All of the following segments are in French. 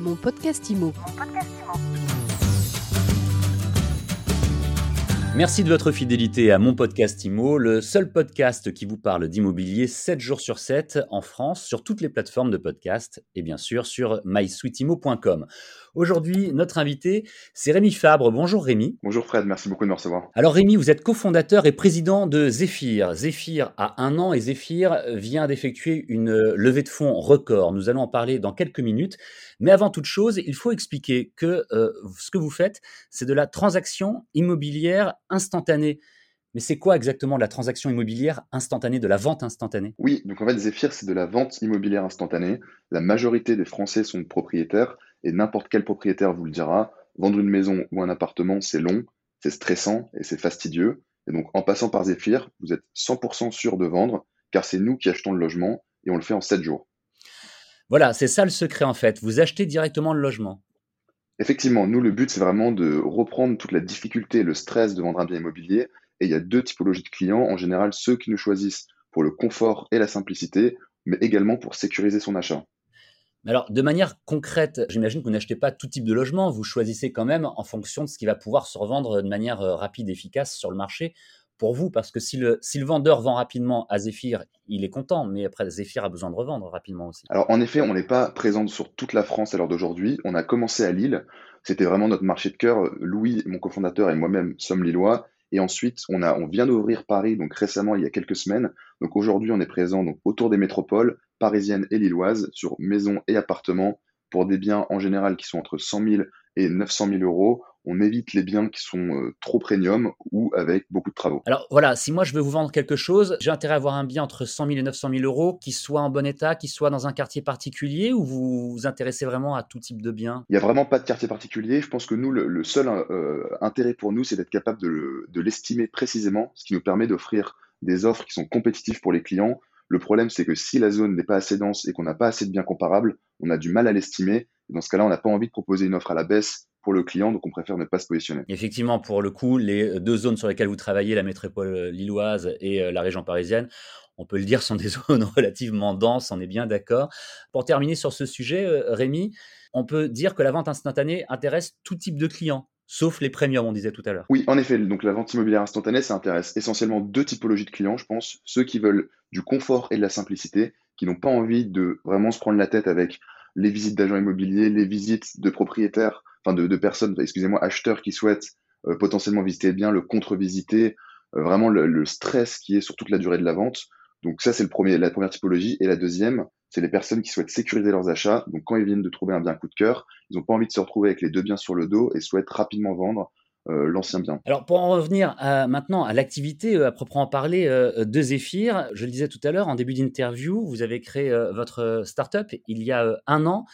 Mon podcast IMO. Merci de votre fidélité à mon podcast IMO, le seul podcast qui vous parle d'immobilier 7 jours sur 7 en France, sur toutes les plateformes de podcast et bien sûr sur mysweetimo.com. Aujourd'hui, notre invité, c'est Rémi Fabre. Bonjour Rémi. Bonjour Fred, merci beaucoup de me recevoir. Alors Rémi, vous êtes cofondateur et président de Zephyr. Zephyr a un an et Zephyr vient d'effectuer une levée de fonds record. Nous allons en parler dans quelques minutes. Mais avant toute chose, il faut expliquer que euh, ce que vous faites, c'est de la transaction immobilière instantanée. Mais c'est quoi exactement la transaction immobilière instantanée, de la vente instantanée? Oui, donc en fait, Zephyr, c'est de la vente immobilière instantanée. La majorité des Français sont propriétaires et n'importe quel propriétaire vous le dira, vendre une maison ou un appartement, c'est long, c'est stressant et c'est fastidieux. Et donc en passant par Zephyr, vous êtes 100% sûr de vendre, car c'est nous qui achetons le logement et on le fait en 7 jours. Voilà, c'est ça le secret en fait. Vous achetez directement le logement. Effectivement, nous, le but, c'est vraiment de reprendre toute la difficulté et le stress de vendre un bien immobilier. Et il y a deux typologies de clients. En général, ceux qui nous choisissent pour le confort et la simplicité, mais également pour sécuriser son achat. Alors, de manière concrète, j'imagine que vous n'achetez pas tout type de logement, vous choisissez quand même en fonction de ce qui va pouvoir se revendre de manière euh, rapide et efficace sur le marché pour vous, parce que si le, si le vendeur vend rapidement à Zephyr, il est content, mais après Zephyr a besoin de revendre rapidement aussi. Alors en effet, on n'est pas présent sur toute la France à l'heure d'aujourd'hui. On a commencé à Lille, c'était vraiment notre marché de cœur. Louis, mon cofondateur et moi-même sommes lillois. Et ensuite, on, a, on vient d'ouvrir Paris, donc récemment, il y a quelques semaines. Donc aujourd'hui, on est présent donc, autour des métropoles parisiennes et lilloises sur maisons et appartements pour des biens en général qui sont entre 100 000 et 900 000 euros. On évite les biens qui sont euh, trop premium ou avec beaucoup de travaux. Alors voilà, si moi je veux vous vendre quelque chose, j'ai intérêt à avoir un bien entre 100 000 et 900 000 euros qui soit en bon état, qui soit dans un quartier particulier ou vous vous intéressez vraiment à tout type de biens Il n'y a vraiment pas de quartier particulier. Je pense que nous, le, seul euh, intérêt pour nous, c'est d'être capable de l'estimer précisément, ce qui nous permet d'offrir des offres qui sont compétitives pour les clients le problème, c'est que si la zone n'est pas assez dense et qu'on n'a pas assez de biens comparables, on a du mal à l'estimer. Dans ce cas-là, on n'a pas envie de proposer une offre à la baisse pour le client, donc on préfère ne pas se positionner. Effectivement, pour le coup, les deux zones sur lesquelles vous travaillez, la métropole lilloise et euh, la région parisienne, on peut le dire, sont des zones relativement denses, on est bien d'accord. Pour terminer sur ce sujet, euh, Rémi, on peut dire que la vente instantanée intéresse tout type de clients sauf les premiums, on disait tout à l'heure. Oui, en effet. Donc la vente immobilière instantanée, ça intéresse essentiellement deux typologies de clients, je pense. Ceux qui veulent du confort et de la simplicité, qui n'ont pas envie de vraiment se prendre la tête avec les visites d'agents immobiliers, les visites de propriétaires, enfin de, personnes, excusez-moi, acheteurs qui souhaitent euh, potentiellement visiter le bien, le contre-visiter, euh, vraiment le, stress qui est sur toute la durée de la vente. Donc ça, c'est la première typologie. Et la deuxième, c'est les personnes qui souhaitent sécuriser leurs achats. Donc quand ils viennent de trouver un bien coup de cœur, ils n'ont pas envie de se retrouver avec les deux biens sur le dos et souhaitent rapidement vendre euh, l'ancien bien. Alors pour en revenir maintenant à l'activité à proprement parler euh, de Zephyr, je le disais tout à l'heure en début d'interview, vous avez créé votre startup il y a un an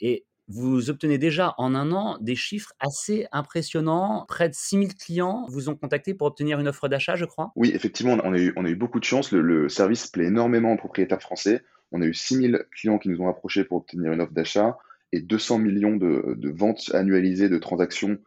et vous obtenez déjà en un an des chiffres assez impressionnants. Près de 6000 clients vous ont contacté pour obtenir une offre d'achat, je crois. Oui, effectivement, on a eu, beaucoup de chance. Le, service plaît énormément aux propriétaires français. On a eu 6000 clients qui nous ont approchés pour obtenir une offre d'achat et 200 millions de, ventes annualisées de transactions.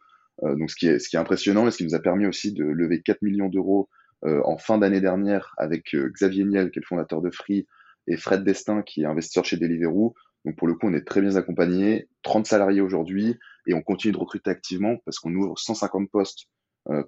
Euh, donc, ce qui, est, ce qui est impressionnant et ce qui nous a permis aussi de lever 4 millions d'euros euh, en fin d'année dernière avec euh, Xavier Niel, qui est le fondateur de Free, et Fred Destin, qui est investisseur chez Deliveroo. Donc, pour le coup, on est très bien accompagné. 30 salariés aujourd'hui et on continue de recruter activement parce qu'on ouvre 150 postes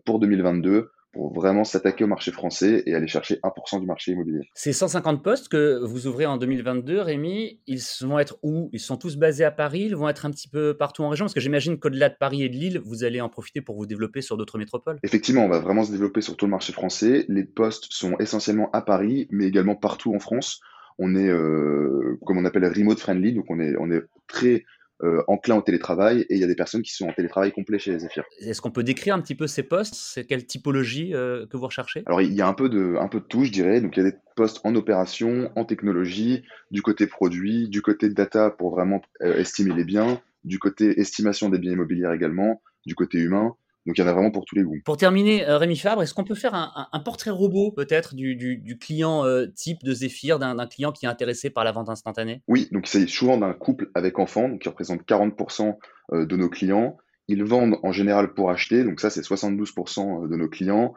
pour 2022 pour vraiment s'attaquer au marché français et aller chercher 1% du marché immobilier. Ces 150 postes que vous ouvrez en 2022, Rémi, ils vont être où? Ils sont tous basés à Paris? Ils vont être un petit peu partout en région? Parce que j'imagine qu'au-delà de Paris et de Lille, vous allez en profiter pour vous développer sur d'autres métropoles. Effectivement, on va vraiment se développer sur tout le marché français. Les postes sont essentiellement à Paris, mais également partout en France. On est, euh, comme on appelle, remote friendly, donc on est, on est très euh, enclin au télétravail et il y a des personnes qui sont en télétravail complet chez Zephyr. Est-ce qu'on peut décrire un petit peu ces postes? C'est quelle typologie euh, que vous recherchez? Alors il y a un peu, de, un peu de tout, je dirais. Donc il y a des postes en opération, en technologie, du côté produit, du côté data pour vraiment euh, estimer les biens, du côté estimation des biens immobiliers également, du côté humain. Donc il y en a vraiment pour tous les goûts. Pour terminer, euh, Rémi Fabre, est-ce qu'on peut faire un, portrait robot peut-être du, client euh, type de Zephyr, d'un client qui est intéressé par la vente instantanée? Oui, donc c'est souvent d'un couple avec enfant, qui représente 40% euh, de nos clients. Ils vendent en général pour acheter, donc ça c'est 72% de nos clients,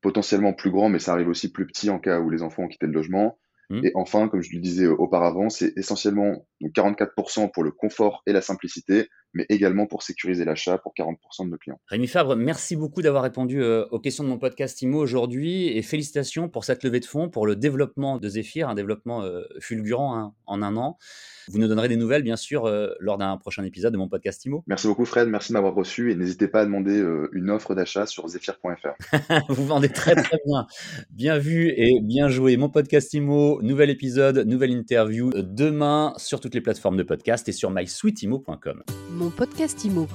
potentiellement plus grands, mais ça arrive aussi plus petit en cas où les enfants ont quitté le logement. Mmh. Et enfin, comme je le disais auparavant, c'est essentiellement donc 44% pour le confort et la simplicité, mais également pour sécuriser l'achat pour 40% de nos clients. Rémi Fabre, merci beaucoup d'avoir répondu euh, aux questions de mon podcast IMO aujourd'hui et félicitations pour cette levée de fonds, pour le développement de Zephyr, un développement euh, fulgurant hein, en un an. Vous nous donnerez des nouvelles, bien sûr, euh, lors d'un prochain épisode de mon podcast IMO. Merci beaucoup, Fred. Merci de m'avoir reçu et n'hésitez pas à demander une offre d'achat sur zephyr.fr. Vous vendez très, très bien. Bien vu et bien joué. Mon podcast IMO, nouvel épisode, nouvelle interview demain sur toutes les plateformes de podcast et sur mysweetimo.com. Mon podcast IMO.